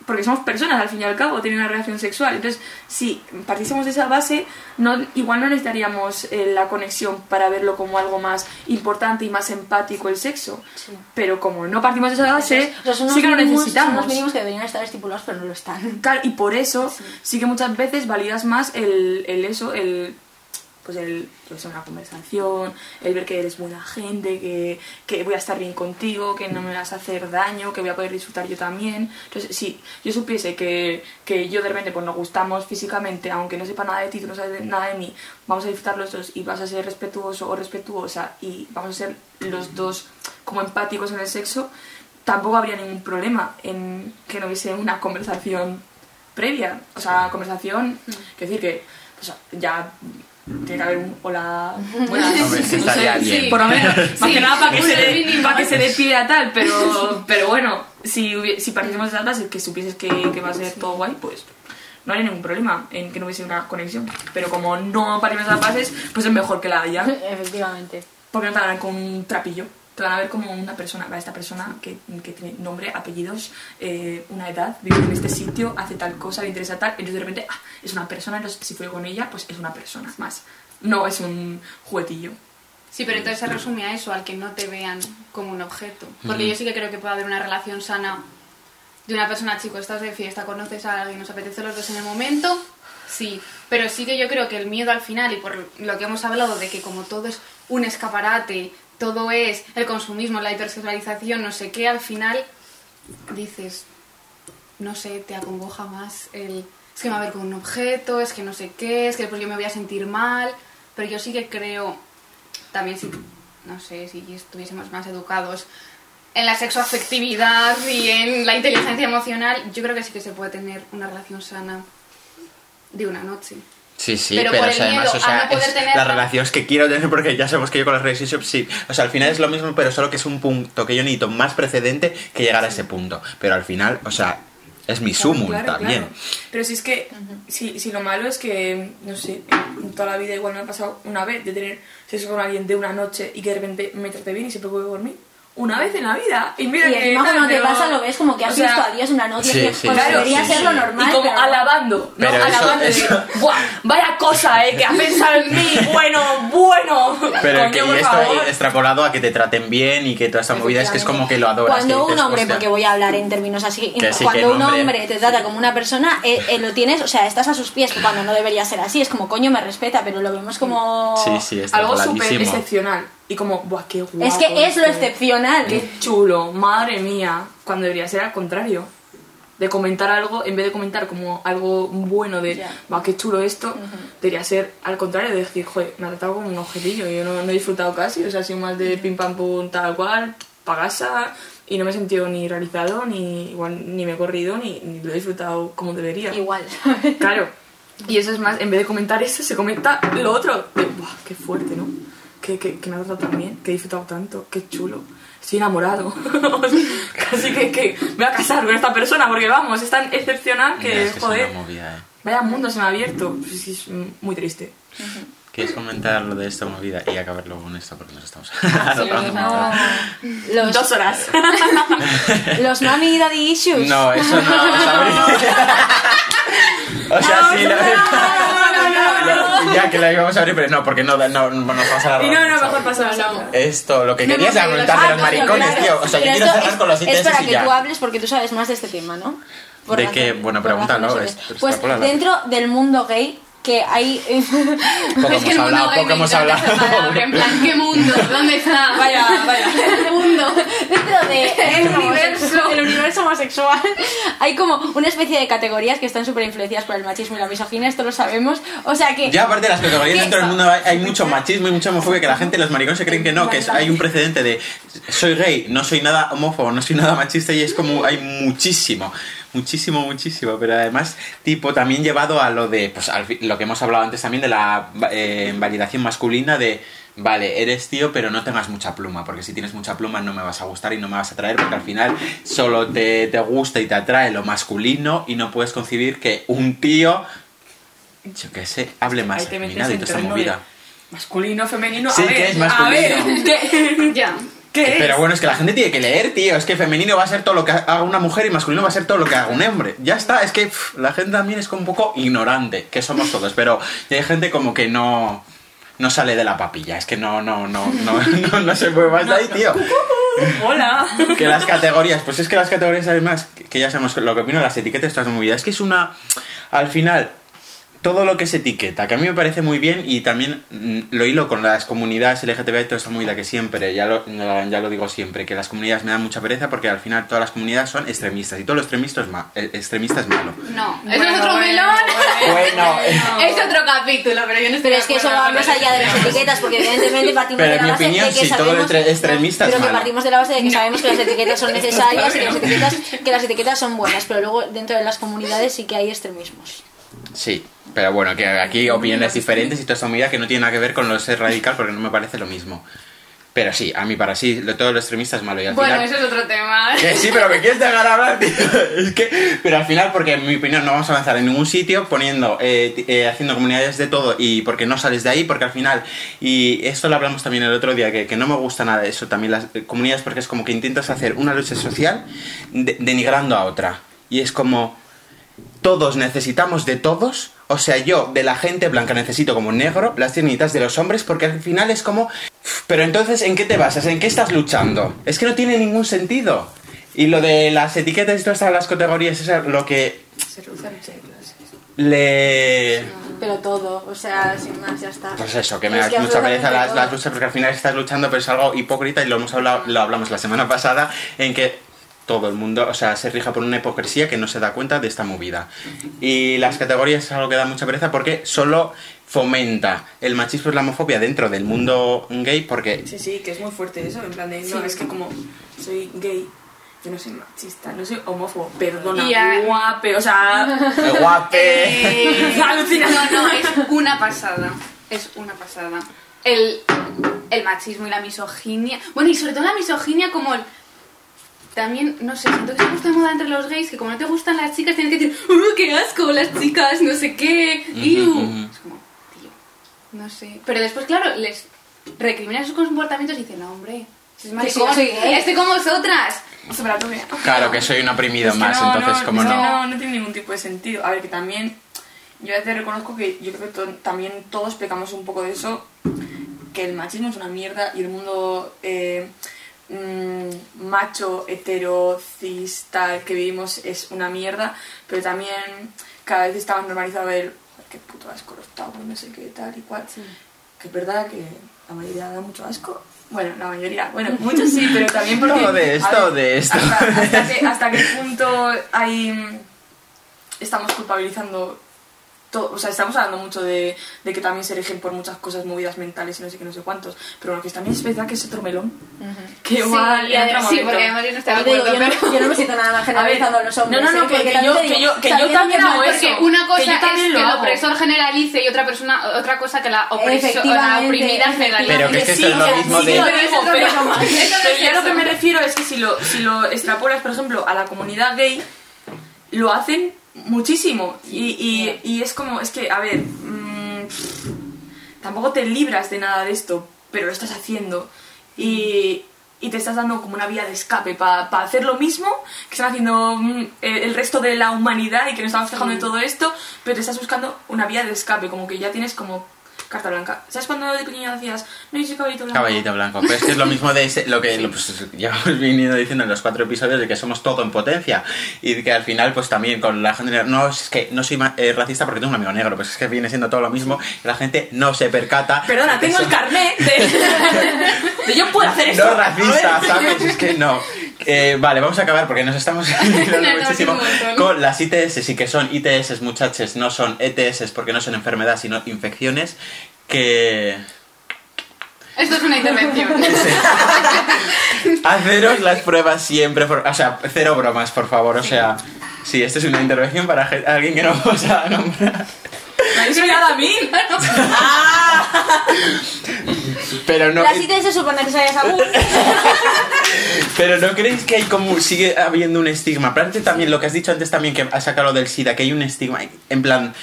[SPEAKER 2] porque somos personas al fin y al cabo, tienen una relación sexual. Entonces, si partiésemos de esa base, no, igual no necesitaríamos eh, la conexión para verlo como algo más importante y más empático el sexo. Pero como no partimos de esa base,
[SPEAKER 4] O sea, son
[SPEAKER 2] sí que lo
[SPEAKER 4] mínimos-
[SPEAKER 2] necesitamos.
[SPEAKER 4] Son los mínimos que deberían estar estipulados, pero no lo están.
[SPEAKER 2] Claro, y por eso sí. que muchas veces validas más el, el eso, el pues el pues una conversación, el ver que eres buena gente, que, que voy a estar bien contigo, que no me vas a hacer daño, que voy a poder disfrutar yo también. Entonces, si yo supiese que, que yo de repente pues nos gustamos físicamente, aunque no sepa nada de ti, tú no sabes nada de mí, vamos a disfrutar los dos y vas a ser respetuoso o respetuosa y vamos a ser los dos como empáticos en el sexo, tampoco habría ningún problema en que no hubiese una conversación previa. O sea, conversación, que decir que pues, ya tiene que haber un hola, buenas,
[SPEAKER 1] Hombre, sí,
[SPEAKER 2] no
[SPEAKER 1] estaría
[SPEAKER 2] sé,
[SPEAKER 1] bien.
[SPEAKER 2] por lo menos, más
[SPEAKER 3] Sí,
[SPEAKER 2] que nada para que, se dé,
[SPEAKER 3] mínimo.
[SPEAKER 2] para que se dé pie a tal, pero, pero bueno, si, si partimos de esas bases, que supieses que, que va a ser todo guay, pues no hay ningún problema en que no hubiese una conexión. Pero como no partimos de esas bases, pues es mejor que la haya.
[SPEAKER 4] Efectivamente.
[SPEAKER 2] Porque no te ver con un trapillo. Te van a ver como una persona, va, esta persona que, que tiene nombre, apellidos, eh, una edad, vive en este sitio, hace tal cosa, le interesa tal, entonces de repente ah, es una persona, entonces si fue con ella, pues es una persona más. No es un juguetillo.
[SPEAKER 3] Sí, pero entonces se resume a eso, al que no te vean como un objeto. Porque yo sí que creo que puede haber una relación sana de una persona, chico, estás de fiesta, conoces a alguien, nos apetece los dos en el momento, sí. Pero sí que yo creo que el miedo al final, y por lo que hemos hablado de que como todo es un escaparate, todo es el consumismo, la hipersexualización, no sé qué, al final dices, no sé, te acongoja más el... Es que me va a ver como un objeto, es que no sé qué, es que después yo me voy a sentir mal. Pero yo sí que creo, también si, no sé, si estuviésemos más educados en la sexoafectividad y en la inteligencia emocional, yo creo que sí que se puede tener una relación sana de una noche.
[SPEAKER 1] Sí, sí,
[SPEAKER 3] Pero
[SPEAKER 1] pero,
[SPEAKER 3] por
[SPEAKER 1] o sea,
[SPEAKER 3] el
[SPEAKER 1] además,
[SPEAKER 3] miedo
[SPEAKER 1] o
[SPEAKER 3] a
[SPEAKER 1] sea,
[SPEAKER 3] no poder
[SPEAKER 1] es las relaciones que quiero tener porque ya sabemos que yo con las relationships sí. O sea, al final es lo mismo, pero solo que es un punto que yo necesito más precedente que llegar a ese punto. Pero al final, o sea, es mi sumum
[SPEAKER 2] Claro,
[SPEAKER 1] también.
[SPEAKER 2] claro. Pero si es que, si, si lo malo es que, no sé, en toda la vida igual me ha pasado una vez de tener sexo con alguien de una noche y que de repente me trate bien y se preocupe por mí. Una vez en la vida. Y mira
[SPEAKER 4] Y
[SPEAKER 2] que tal,
[SPEAKER 4] cuando te pasa lo ves como que has
[SPEAKER 2] o sea,
[SPEAKER 4] visto a Dios una noche
[SPEAKER 1] Sí,
[SPEAKER 4] pues,
[SPEAKER 1] sí,
[SPEAKER 4] debería
[SPEAKER 1] sí,
[SPEAKER 4] ser
[SPEAKER 1] sí.
[SPEAKER 4] lo normal.
[SPEAKER 2] Y como
[SPEAKER 4] pero-
[SPEAKER 2] alabando, ¿no?
[SPEAKER 1] Pero eso-
[SPEAKER 2] alabando
[SPEAKER 1] eso-
[SPEAKER 2] digo, ¡buah! Vaya cosa, ¿eh? Que ha pensado en mí. Bueno, bueno.
[SPEAKER 1] Pero
[SPEAKER 2] Coño,
[SPEAKER 1] que
[SPEAKER 2] por
[SPEAKER 1] esto
[SPEAKER 2] favor.
[SPEAKER 1] extrapolado a que te traten bien y que toda esta movida es que es como que lo adoras.
[SPEAKER 4] Cuando un
[SPEAKER 1] dices,
[SPEAKER 4] hombre,
[SPEAKER 1] "Hostia".
[SPEAKER 4] porque voy a hablar en términos así,
[SPEAKER 1] Que sí,
[SPEAKER 4] cuando
[SPEAKER 1] que
[SPEAKER 4] un
[SPEAKER 1] hombre.
[SPEAKER 4] hombre te trata como una persona, eh, eh, lo tienes, o sea, estás a sus pies, cuando no debería ser así, es como, coño, me respeta, pero lo vemos como...
[SPEAKER 1] Sí, sí, está
[SPEAKER 2] Algo súper excepcional. Y como, ¡buah, qué guapo!
[SPEAKER 4] Es que es lo
[SPEAKER 2] este.
[SPEAKER 4] excepcional.
[SPEAKER 2] Qué chulo, madre mía. Cuando debería ser al contrario. De comentar algo, en vez de comentar como algo bueno de,
[SPEAKER 4] Ya.
[SPEAKER 2] va, qué chulo esto, debería ser al contrario, de decir, joder, me ha tratado como un objetillo, yo no, no he disfrutado casi, o sea, ha sido más de pim pam pum tal cual, para casa y no me he sentido ni realizado, ni igual ni me he corrido, ni, ni lo he disfrutado como debería.
[SPEAKER 4] Igual.
[SPEAKER 2] Claro. Y eso es más, en vez de comentar eso, se comenta lo otro. De, Buah, qué fuerte, ¿no? Que, que, que me ha tratado tan bien, que he disfrutado tanto, qué chulo. Estoy enamorado. Casi que, que me voy a casar con esta persona porque vamos, es tan excepcional que,
[SPEAKER 1] es que es
[SPEAKER 2] joder,
[SPEAKER 1] movida, eh.
[SPEAKER 2] vaya mundo se me ha abierto. Es muy triste.
[SPEAKER 1] ¿Quieres comentar lo de esta movida y acabar luego con esto? Porque nos estamos.
[SPEAKER 4] Los,
[SPEAKER 2] Dos horas.
[SPEAKER 4] los mami y daddy issues.
[SPEAKER 1] No, eso no vamos a abrir. o sea, sí, la Ya que la íbamos a abrir, pero no, porque no, no, no nos vamos a
[SPEAKER 2] y
[SPEAKER 1] alargar.
[SPEAKER 2] no, no, mejor pasamos
[SPEAKER 3] No, no.
[SPEAKER 1] Esto, lo que
[SPEAKER 3] No
[SPEAKER 1] querías era comentar de los maricones,
[SPEAKER 4] Claro,
[SPEAKER 1] tío. O sea, yo quiero cerrar
[SPEAKER 4] es-
[SPEAKER 1] con los
[SPEAKER 4] Es
[SPEAKER 1] intereses
[SPEAKER 4] para
[SPEAKER 1] y
[SPEAKER 4] que
[SPEAKER 1] ya.
[SPEAKER 4] tú hables porque tú sabes más de este tema, ¿no? Por
[SPEAKER 1] ¿De qué? Bueno, pregúntalo, es- es
[SPEAKER 4] Pues dentro del mundo gay que hay...
[SPEAKER 1] Poco
[SPEAKER 3] es que
[SPEAKER 1] hemos hablado, poco hemos hablado.
[SPEAKER 3] palabra, en plan, ¿qué mundo? ¿Dónde está?
[SPEAKER 2] Vaya, vaya.
[SPEAKER 3] Mundo.
[SPEAKER 4] dentro de
[SPEAKER 3] El universo.
[SPEAKER 4] el universo homosexual hay como una especie de categorías que están súper influenciadas por el machismo y la misoginia, esto lo sabemos. O sea que...
[SPEAKER 1] Ya aparte de las categorías dentro del mundo hay, hay mucho machismo y mucha homofobia que la gente, los maricones se creen que no, que es- hay un precedente de soy gay, no soy nada homófobo, no soy nada machista y es como hay muchísimo, muchísimo, muchísimo, pero además tipo también llevado a lo de, pues al lo que hemos hablado antes también de la eh, validación masculina de Vale, eres tío, pero no tengas mucha pluma, porque si tienes mucha pluma no me vas a gustar y no me vas a atraer, porque al final solo te, te gusta y te atrae lo masculino y no puedes concebir que un tío, yo qué sé, hable más
[SPEAKER 2] Ahí te metes
[SPEAKER 1] afeminado y
[SPEAKER 2] en
[SPEAKER 1] toda esta movida.
[SPEAKER 2] de masculino, femenino.
[SPEAKER 1] Sí,
[SPEAKER 2] a ver,
[SPEAKER 1] que es
[SPEAKER 2] A ver, ¿qué,
[SPEAKER 3] Ya.
[SPEAKER 2] Qué es?
[SPEAKER 1] Pero bueno, es que la gente tiene que leer, tío. Es que femenino va a ser todo lo que haga una mujer y masculino va a ser todo lo que haga un hombre. Ya está, es que pff, la gente también es como un poco ignorante, que somos todos, pero hay gente como que no no sale de la papilla, es que no no no no no, no se mueve más de ahí, tío.
[SPEAKER 2] Hola.
[SPEAKER 1] Que las categorías, pues es que las categorías además, que, ya sabemos lo que opino las etiquetas, todas movidas, es que es una al final todo lo que se etiqueta, que a mí me parece muy bien y también mm, lo hilo con las comunidades LGTB y toda esta movida que siempre, ya lo, ya lo digo siempre, que las comunidades me dan mucha pereza porque al final todas las comunidades son extremistas y todo lo extremista es, ma- extremista es malo.
[SPEAKER 3] No, eso
[SPEAKER 2] Bueno,
[SPEAKER 3] es otro
[SPEAKER 2] bueno,
[SPEAKER 3] melón.
[SPEAKER 1] Bueno,
[SPEAKER 3] Es otro capítulo, pero yo no estoy
[SPEAKER 4] Pero es que eso va más allá de las etiquetas, porque evidentemente partimos
[SPEAKER 1] Pero
[SPEAKER 4] de la
[SPEAKER 1] mi
[SPEAKER 4] base
[SPEAKER 1] opinión,
[SPEAKER 4] de que
[SPEAKER 1] todo
[SPEAKER 4] sabemos...
[SPEAKER 1] lo extremista es
[SPEAKER 4] pero que
[SPEAKER 1] malo.
[SPEAKER 4] partimos de la base de que sabemos que las etiquetas son necesarias y que las etiquetas, que las etiquetas son buenas, pero luego dentro de las comunidades sí que hay extremismos.
[SPEAKER 1] Sí, pero bueno, que aquí opiniones diferentes y toda esta que no tiene nada que ver con lo de ser radical porque no me parece lo mismo. Pero sí, a mí para sí, lo, todo lo extremista es malo y al
[SPEAKER 3] Bueno,
[SPEAKER 1] final...
[SPEAKER 3] eso es otro tema.
[SPEAKER 1] Que sí, pero me quieres dejar hablar, tío. Es que, pero al final, porque en mi opinión no vamos a avanzar en ningún sitio poniendo, eh, eh, haciendo comunidades de todo y porque no sales de ahí, porque al final, y esto lo hablamos también el otro día, que, que no me gusta nada eso también las eh, comunidades, porque es como que intentas hacer una lucha social de- denigrando a otra. Y es como, todos necesitamos de todos. O sea, yo de la gente blanca necesito como negro las tiernitas de los hombres porque al final es como... Pero entonces, ¿en qué te basas? ¿En qué estás luchando? Es que no tiene ningún sentido. Y lo de las etiquetas y todas las categorías, es lo que
[SPEAKER 2] Se reduce a muchas clases.
[SPEAKER 1] le...
[SPEAKER 4] Pero todo, o sea, sin más, ya está.
[SPEAKER 1] Pues eso, que me da mucha pereza las, las luchas porque al final estás luchando, pero es algo hipócrita y lo hemos hablado, lo hablamos la semana pasada, en que todo el mundo, o sea, se rija por una hipocresía que no se da cuenta de esta movida. Y las categorías es algo que da mucha pereza porque solo fomenta el machismo y la homofobia dentro del mundo gay porque
[SPEAKER 2] Sí, sí, que es muy fuerte eso, en plan de, no,
[SPEAKER 3] Sí.
[SPEAKER 2] es que como soy gay, yo no soy machista, no soy homófobo, perdona,
[SPEAKER 3] Y a-
[SPEAKER 2] guape, o sea...
[SPEAKER 1] ¡Qué guape!
[SPEAKER 3] Eh,
[SPEAKER 2] Alucina.
[SPEAKER 3] no, no, es una pasada. Es una pasada. El, el machismo y la misoginia. Bueno, y sobre todo la misoginia como el... También, no sé, siento que se gusta de moda entre los gays que como no te gustan las chicas tienes que decir ¡Uh, qué asco! Las chicas, no sé qué. ¡Iu!
[SPEAKER 1] ujú.
[SPEAKER 3] Es como, tío, no sé. Pero después, claro, les recriminan sus comportamientos y dicen, no, hombre, si es maricón,
[SPEAKER 4] soy gay".
[SPEAKER 3] estoy con vosotras.
[SPEAKER 1] Claro, que soy un oprimido
[SPEAKER 2] Es
[SPEAKER 1] más,
[SPEAKER 2] no,
[SPEAKER 1] entonces
[SPEAKER 2] no,
[SPEAKER 1] como no...
[SPEAKER 2] no, no tiene ningún tipo de sentido. A ver, que también, yo a veces reconozco que yo creo que to- también todos pecamos un poco de eso, que el machismo es una mierda y el mundo eh, mm, macho, hetero, cis, tal, que vivimos es una mierda, pero también cada vez está más normalizado el "Joder, qué puto asco los tabos, no sé qué, tal y cual. Que es verdad que la mayoría da mucho asco. Bueno, la mayoría, bueno, muchos sí, pero también porque...
[SPEAKER 1] Todo de esto, de esto.
[SPEAKER 2] Hasta, hasta que, hasta qué punto hay, estamos culpabilizando to- o sea, estamos hablando mucho de, de que también se rigen por muchas cosas, movidas mentales y no sé qué, no sé cuántos. Pero bueno, que también es verdad que es otro melón. Que
[SPEAKER 3] Sí,
[SPEAKER 2] igual
[SPEAKER 3] y
[SPEAKER 2] en
[SPEAKER 3] además-
[SPEAKER 2] otro
[SPEAKER 3] sí, porque además yo no estoy de
[SPEAKER 4] digo,
[SPEAKER 3] acuerdo,
[SPEAKER 4] yo,
[SPEAKER 3] pero...
[SPEAKER 4] no, yo no me siento nada generalizando a los hombres.
[SPEAKER 2] no, no, no,
[SPEAKER 4] ¿eh?
[SPEAKER 2] porque
[SPEAKER 4] también
[SPEAKER 2] yo- que yo- que yo también
[SPEAKER 4] que
[SPEAKER 2] hago
[SPEAKER 4] no-
[SPEAKER 2] eso.
[SPEAKER 3] Porque una
[SPEAKER 2] Que
[SPEAKER 3] cosa es
[SPEAKER 2] lo
[SPEAKER 3] que el opresor generalice y otra persona otra cosa que la, opreso- la oprimida generalice.
[SPEAKER 1] Pero que es que
[SPEAKER 2] Sí,
[SPEAKER 1] es lo mismo
[SPEAKER 2] sí,
[SPEAKER 1] de...
[SPEAKER 2] pero, yo a lo que me refiero es que si lo, si lo extrapolas, por ejemplo, a la comunidad gay, lo hacen muchísimo. Y, y, y es como, es que, a ver, mm, tampoco te libras de nada de esto, pero lo estás haciendo. Y, y te estás dando como una vía de escape para hacer lo mismo que están haciendo mm, el resto de la humanidad y que nos estamos quejando de todo esto, pero te estás buscando una vía de escape, como que ya tienes como carta blanca. ¿Sabes cuando de pequeña decías, no, soy caballito blanco?
[SPEAKER 1] Caballito blanco. Pero es que es lo mismo de ese- lo que pues, ya hemos venido diciendo en los cuatro episodios de que somos todo en potencia. Y que al final, pues también con la gente. No, es que no soy eh, racista porque tengo un amigo negro. Pues es que viene siendo todo lo mismo. Y la gente no se percata.
[SPEAKER 2] Perdona, tengo el
[SPEAKER 1] somos-
[SPEAKER 2] carnet de... de yo puedo hacer.
[SPEAKER 1] No
[SPEAKER 2] A
[SPEAKER 1] racista,
[SPEAKER 2] ver.
[SPEAKER 1] ¿sabes? Es que no. Eh, vale, vamos a acabar porque nos estamos muchísimo con las ITS y que son ITS, muchachos, no son ETS porque no son enfermedades, sino infecciones. Que.
[SPEAKER 3] Esto es una intervención.
[SPEAKER 1] Haceros las pruebas siempre, por- o sea, cero bromas, por favor, o sea, sí, esto es una intervención para alguien que no vamos a nombrar.
[SPEAKER 2] ¿Me habéis mirado a mí?
[SPEAKER 1] Pero no,
[SPEAKER 4] Las ITS son necesarias aún.
[SPEAKER 1] pero no creéis que hay como, sigue habiendo un estigma. Aparte también lo que has dicho antes también, que has sacado del SIDA, que hay un estigma, en plan,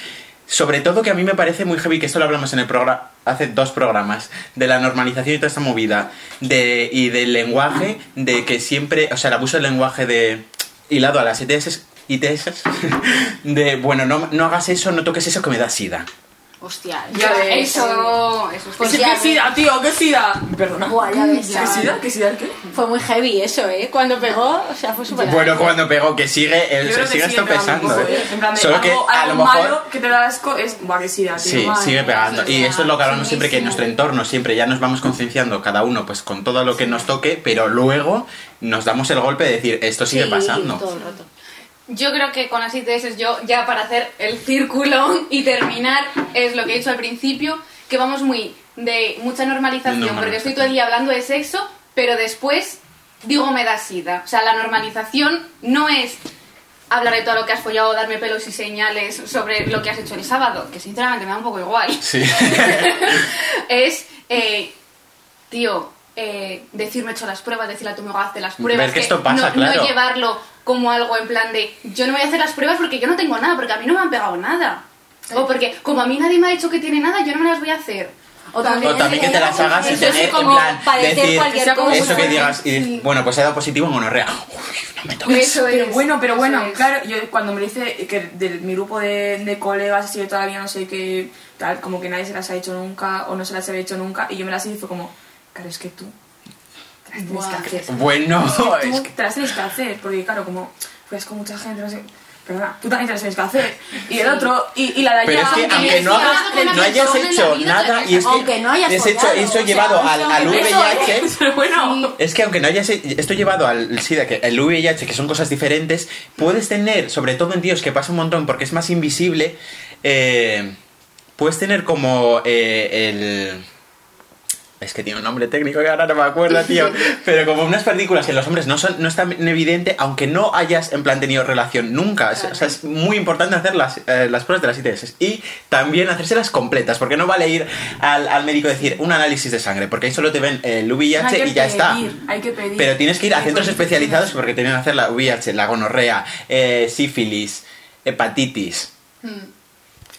[SPEAKER 1] sobre todo que a mí me parece muy heavy, que esto lo hablamos en el programa, hace dos programas, de la normalización y toda esta movida, de, y del lenguaje, de que siempre, o sea, el abuso del lenguaje de hilado a las ITS, ITS de, bueno, no, no hagas eso, no toques eso que me da SIDA.
[SPEAKER 4] Hostia,
[SPEAKER 2] Ya ves.
[SPEAKER 3] Eso, eso es
[SPEAKER 4] Pues
[SPEAKER 2] ¿Qué
[SPEAKER 4] ya
[SPEAKER 2] sida, tío? ¿Qué sida? Perdona.
[SPEAKER 4] Buah, ya ves,
[SPEAKER 2] ¿Qué
[SPEAKER 4] chaval.
[SPEAKER 2] sida? ¿Qué sida el qué?
[SPEAKER 4] Fue muy heavy eso, ¿eh? Cuando pegó, o sea, fue súper
[SPEAKER 1] Bueno, cuando pegó, que sigue, el-
[SPEAKER 2] Yo creo que
[SPEAKER 1] sigue esto
[SPEAKER 2] pegando un
[SPEAKER 1] pesando.
[SPEAKER 2] poco,
[SPEAKER 1] ¿eh?
[SPEAKER 2] ¿eh? En plan de
[SPEAKER 1] Solo que
[SPEAKER 2] algo,
[SPEAKER 1] a
[SPEAKER 2] algo
[SPEAKER 1] lo mejor...
[SPEAKER 2] malo que te da asco es... Buah, qué sida, tío.
[SPEAKER 1] Sí,
[SPEAKER 2] madre
[SPEAKER 1] sigue
[SPEAKER 2] mía.
[SPEAKER 1] pegando. Y esto es lo que hablamos siempre, que en nuestro entorno siempre ya nos vamos concienciando cada uno pues con todo lo que nos toque, pero luego nos damos el golpe de decir, esto sigue
[SPEAKER 4] Sí,
[SPEAKER 1] pasando.
[SPEAKER 4] todo el rato.
[SPEAKER 3] Yo creo que con las ITS yo, ya para hacer el círculo y terminar, es lo que he dicho al principio, que vamos muy de mucha normalización,
[SPEAKER 1] Normalización.
[SPEAKER 3] porque estoy todo el día hablando de sexo, pero después digo me da sida. O sea, la normalización no es hablar de todo lo que has follado, darme pelos y señales sobre lo que has hecho el sábado, que sinceramente me da un poco igual.
[SPEAKER 1] Sí.
[SPEAKER 3] es, eh, tío, eh, decirme he hecho las pruebas, decirle a tu amigo hazte las pruebas.
[SPEAKER 1] Ver que esto pasa,
[SPEAKER 3] no,
[SPEAKER 1] claro.
[SPEAKER 3] no llevarlo como algo en plan de yo no voy a hacer las pruebas porque yo no tengo nada, porque a mí no me han pegado nada. O porque como a mí nadie me ha dicho que tiene nada, yo no me las voy a hacer.
[SPEAKER 4] O también,
[SPEAKER 1] O también que te las hagas y tener, en plan,
[SPEAKER 4] padecer
[SPEAKER 1] decir
[SPEAKER 4] cualquier cosa.
[SPEAKER 1] eso que digas, y
[SPEAKER 4] Sí.
[SPEAKER 1] bueno, pues he dado positivo en monorrea. Uy, no me toques.
[SPEAKER 3] Eso
[SPEAKER 2] Pero bueno, pero bueno,
[SPEAKER 3] es.
[SPEAKER 2] claro, yo cuando me dice que de mi grupo de, de colegas así yo todavía no sé qué, tal, como que nadie se las ha hecho nunca o no se las había hecho nunca y yo me las hice fue como, claro, es que tú tienes
[SPEAKER 3] Buah.
[SPEAKER 2] que hacer.
[SPEAKER 1] Bueno, es
[SPEAKER 2] Tú
[SPEAKER 1] que-
[SPEAKER 2] te las tienes que hacer, porque claro, como pues con mucha gente, no sé, perdona, tú también te las tienes que hacer. Y el otro, y, y la de allá...
[SPEAKER 1] Pero es que
[SPEAKER 3] aunque
[SPEAKER 1] no,
[SPEAKER 3] hayas
[SPEAKER 1] hagas, no hecho nada y es que
[SPEAKER 4] Aunque no hayas
[SPEAKER 1] es hecho eso llevado al, al VIH.
[SPEAKER 2] Pero bueno,
[SPEAKER 1] Es que aunque no hayas esto llevado al SIDA, que el VIH, que son cosas diferentes, puedes tener, sobre todo en tíos, que pasa un montón porque es más invisible, eh, puedes tener como eh, el... Es que tiene un nombre técnico que ahora no me acuerdo, tío. Pero como unas partículas que en los hombres no son no es tan evidente, aunque no hayas en plan tenido relación nunca. Es- O sea, es muy importante hacer las, eh, las pruebas de las ITS. Y también hacérselas completas, porque no vale ir al, al médico y decir un análisis de sangre, porque ahí solo te ven el VIH
[SPEAKER 2] hay que
[SPEAKER 1] y ya está.
[SPEAKER 2] pedir, Hay que pedir.
[SPEAKER 1] Pero tienes que ir a centros especializados porque tienen que hacer la VIH, la gonorrea, eh, sífilis, hepatitis.
[SPEAKER 2] Sí,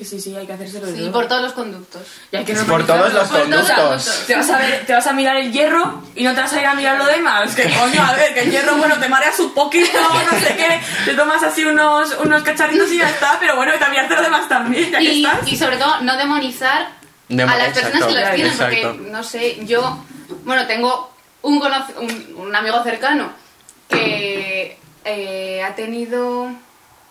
[SPEAKER 2] sí, sí, hay que hacérselo
[SPEAKER 3] Sí, por todos los conductos.
[SPEAKER 2] Y hay que
[SPEAKER 1] Por todos los
[SPEAKER 3] por todos los
[SPEAKER 1] conductos.
[SPEAKER 2] Te vas, a ver, te vas a mirar el hierro y no te vas a ir a mirar lo demás. Que coño, a ver, que el hierro, bueno, te mareas un poquito, no sé qué, te tomas así unos, unos cacharritos y ya está, pero bueno, y también lo demás también, ya que
[SPEAKER 3] Y,
[SPEAKER 2] estás.
[SPEAKER 3] y sobre todo, no demonizar
[SPEAKER 1] Demo-
[SPEAKER 3] a las personas que las tienen,
[SPEAKER 1] exacto.
[SPEAKER 3] porque, no sé, yo, bueno, tengo un, un, un amigo cercano que eh, ha tenido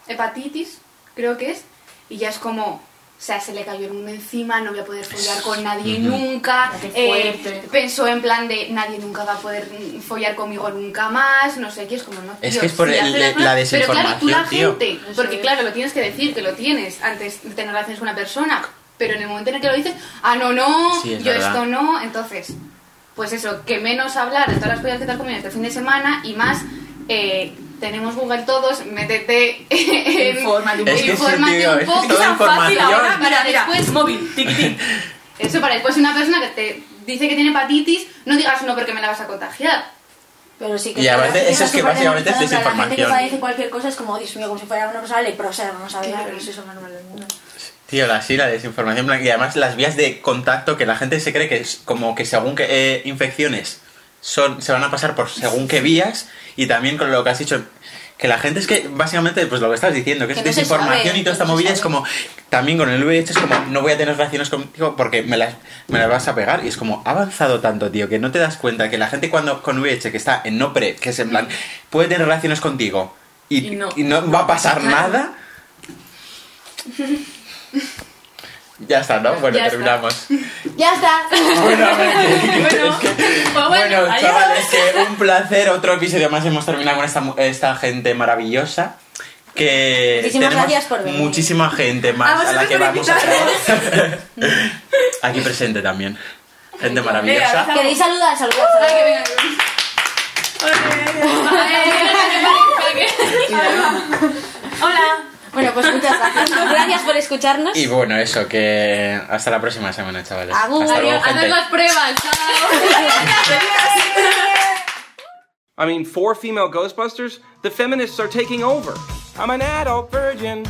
[SPEAKER 3] hepatitis, creo que es, y ya es como, sea, se le cayó el mundo encima, no voy a poder follar con nadie nunca. Eh, pensó en plan de nadie nunca va a poder follar conmigo nunca más, no sé qué, es como no.
[SPEAKER 1] Es que es por
[SPEAKER 3] sí,
[SPEAKER 1] el-
[SPEAKER 3] hace las
[SPEAKER 1] la
[SPEAKER 3] cosas- Pero claro, tú la
[SPEAKER 1] desinformación, tío.
[SPEAKER 3] gente, porque claro, lo tienes que decir, que lo tienes antes de tener relaciones con una persona, pero en el momento en el que lo dices, ah, no, no,
[SPEAKER 1] Sí, es
[SPEAKER 3] yo
[SPEAKER 1] verdad.
[SPEAKER 3] esto no, entonces, pues eso, que menos hablar de todas las cosas que te has comido este fin de semana y más, eh, tenemos Google todos, métete en...
[SPEAKER 2] Infórmate un
[SPEAKER 1] Es que sí, tío,
[SPEAKER 3] un
[SPEAKER 1] es
[SPEAKER 3] poco.
[SPEAKER 1] toda
[SPEAKER 2] tan fácil ahora,
[SPEAKER 3] Para
[SPEAKER 2] mira,
[SPEAKER 3] después-
[SPEAKER 2] móvil, tiquitín.
[SPEAKER 3] Eso para después una persona que te dice que tiene hepatitis, no digas no porque me la vas a contagiar.
[SPEAKER 4] Pero sí que
[SPEAKER 1] Y
[SPEAKER 4] es
[SPEAKER 1] aparte, eso es que básicamente es
[SPEAKER 4] plan, La gente que
[SPEAKER 1] desinformación.
[SPEAKER 4] padece cualquier cosa es como, Dios mío, como si fuera una cosa leprosa, vamos a ver,
[SPEAKER 3] Claro.
[SPEAKER 4] pero eso es lo normal del mundo.
[SPEAKER 1] Tío, la, sí, la desinformación blanca. Y además las vías de contacto que la gente se cree que es como que según qué eh, infecciones son, se van a pasar por según qué vías y también con lo que has dicho que la gente es que básicamente pues lo que estás diciendo que,
[SPEAKER 4] Que
[SPEAKER 1] es
[SPEAKER 4] no
[SPEAKER 1] desinformación
[SPEAKER 4] sabe,
[SPEAKER 1] y toda esta
[SPEAKER 4] no
[SPEAKER 1] movida es como también con el VIH es como no voy a tener relaciones contigo porque me las, me las vas a pegar y es como ha avanzado tanto tío que no te das cuenta que la gente cuando con VIH que está en no pre que es en plan puede tener relaciones contigo y,
[SPEAKER 2] Y no.
[SPEAKER 1] y no va a pasar nada ya está, ¿no? Bueno,
[SPEAKER 2] Ya está.
[SPEAKER 1] terminamos.
[SPEAKER 4] ¡Ya está!
[SPEAKER 1] Bueno, a ver,
[SPEAKER 2] Bueno, pues bueno,
[SPEAKER 1] bueno,
[SPEAKER 2] adiós.
[SPEAKER 1] chavales, que un placer. Otro episodio más hemos terminado con esta, mu- esta gente maravillosa. Que
[SPEAKER 4] Muchísimas gracias por venir.
[SPEAKER 1] muchísima gente más
[SPEAKER 2] A
[SPEAKER 1] a, la que vamos a traer. Aquí presente también. Gente maravillosa.
[SPEAKER 2] Venga,
[SPEAKER 4] ¿Queréis saludar? Saludar,
[SPEAKER 3] Ay, que
[SPEAKER 4] saludar.
[SPEAKER 3] venga.
[SPEAKER 2] Hola.
[SPEAKER 4] Bueno, pues muchas gracias. Gracias por escucharnos.
[SPEAKER 1] Y bueno, eso, que hasta la próxima semana, chavales.
[SPEAKER 4] Agur.
[SPEAKER 1] Hasta luego,
[SPEAKER 3] Adiós,
[SPEAKER 1] gente.
[SPEAKER 3] haz las pruebas.
[SPEAKER 5] I mean, for female Ghostbusters, the feminists are taking over. I'm an adult virgin.